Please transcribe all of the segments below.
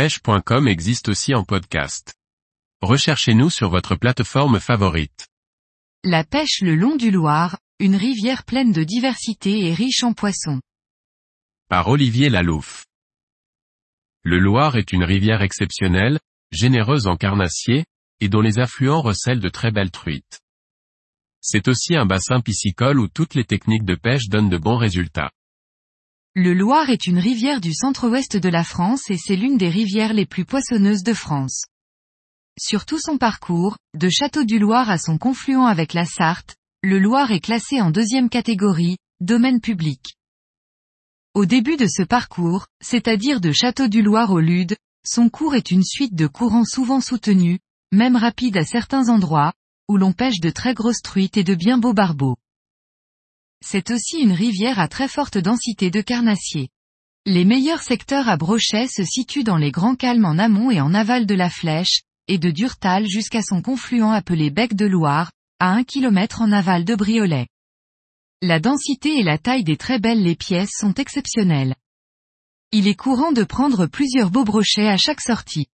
pêche.com existe aussi en podcast. Recherchez-nous sur votre plateforme favorite. La pêche le long du Loir, une rivière pleine de diversité et riche en poissons. Par Olivier Lalouf. Le Loir est une rivière exceptionnelle, généreuse en carnassiers, et dont les affluents recèlent de très belles truites. C'est aussi un bassin piscicole où toutes les techniques de pêche donnent de bons résultats. Le Loir est une rivière du centre-ouest de la France et c'est l'une des rivières les plus poissonneuses de France. Sur tout son parcours, de Château du Loir à son confluent avec la Sarthe, le Loir est classé en deuxième catégorie, domaine public. Au début de ce parcours, c'est-à-dire de Château du Loir au Lude, son cours est une suite de courants souvent soutenus, même rapides à certains endroits, où l'on pêche de très grosses truites et de bien beaux barbeaux. C'est aussi une rivière à très forte densité de carnassiers. Les meilleurs secteurs à Brochet se situent dans les grands calmes en amont et en aval de la Flèche, et de Durtal jusqu'à son confluent appelé Bec de Loire, à un kilomètre en aval de Briolet. La densité et la taille des très belles les pièces sont exceptionnelles. Il est courant de prendre plusieurs beaux brochets à chaque sortie.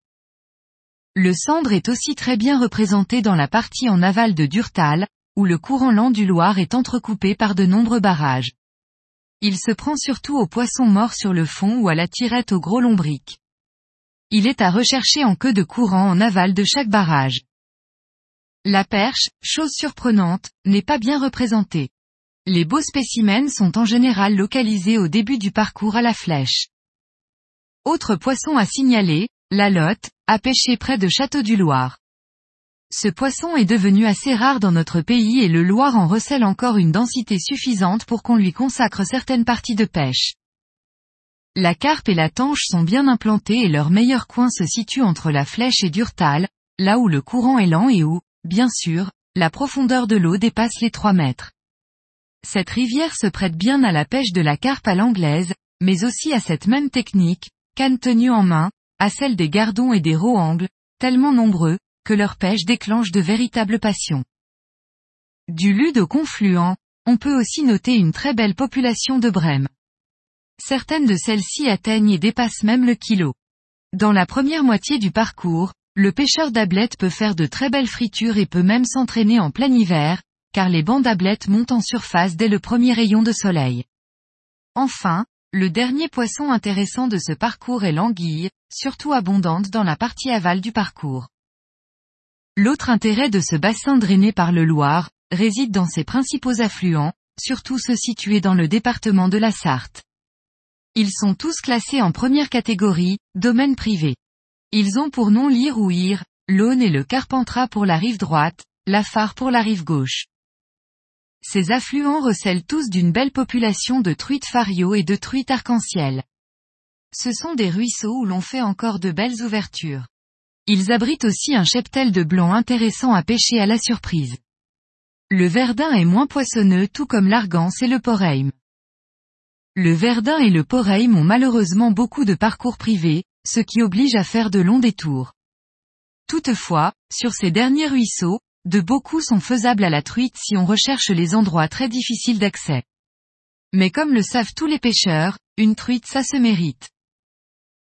Le cendre est aussi très bien représenté dans la partie en aval de Durtal, où le courant lent du Loir est entrecoupé par de nombreux barrages. Il se prend surtout aux poissons morts sur le fond ou à la tirette au gros lombric. Il est à rechercher en queue de courant en aval de chaque barrage. La perche, chose surprenante, n'est pas bien représentée. Les beaux spécimens sont en général localisés au début du parcours à la flèche. Autre poisson à signaler, la lotte, a pêché près de Château du Loir. Ce poisson est devenu assez rare dans notre pays et le Loir en recèle encore une densité suffisante pour qu'on lui consacre certaines parties de pêche. La carpe et la tanche sont bien implantées et leur meilleur coin se situe entre la flèche et Durtal, là où le courant est lent et où, bien sûr, la profondeur de l'eau dépasse les 3 mètres. Cette rivière se prête bien à la pêche de la carpe à l'anglaise, mais aussi à cette même technique, canne tenue en main, à celle des gardons et des roangles, tellement nombreux, que leur pêche déclenche de véritables passions. Du lude au confluent, on peut aussi noter une très belle population de brèmes. Certaines de celles-ci atteignent et dépassent même le kilo. Dans la première moitié du parcours, le pêcheur d'ablettes peut faire de très belles fritures et peut même s'entraîner en plein hiver, car les bancs d'ablettes montent en surface dès le premier rayon de soleil. Enfin, le dernier poisson intéressant de ce parcours est l'anguille, surtout abondante dans la partie aval du parcours. L'autre intérêt de ce bassin drainé par le Loir, réside dans ses principaux affluents, surtout ceux situés dans le département de la Sarthe. Ils sont tous classés en première catégorie, domaine privé. Ils ont pour nom l'Ir ou Ir, l'Aune et le Carpentras pour la rive droite, la Phare pour la rive gauche. Ces affluents recèlent tous d'une belle population de truites fario et de truites arc-en-ciel. Ce sont des ruisseaux où l'on fait encore de belles ouvertures. Ils abritent aussi un cheptel de blanc intéressant à pêcher à la surprise. Le verdun est moins poissonneux tout comme l'argance et le poreim. Le verdun et le poreim ont malheureusement beaucoup de parcours privés, ce qui oblige à faire de longs détours. Toutefois, sur ces derniers ruisseaux, de beaucoup sont faisables à la truite si on recherche les endroits très difficiles d'accès. Mais comme le savent tous les pêcheurs, une truite ça se mérite.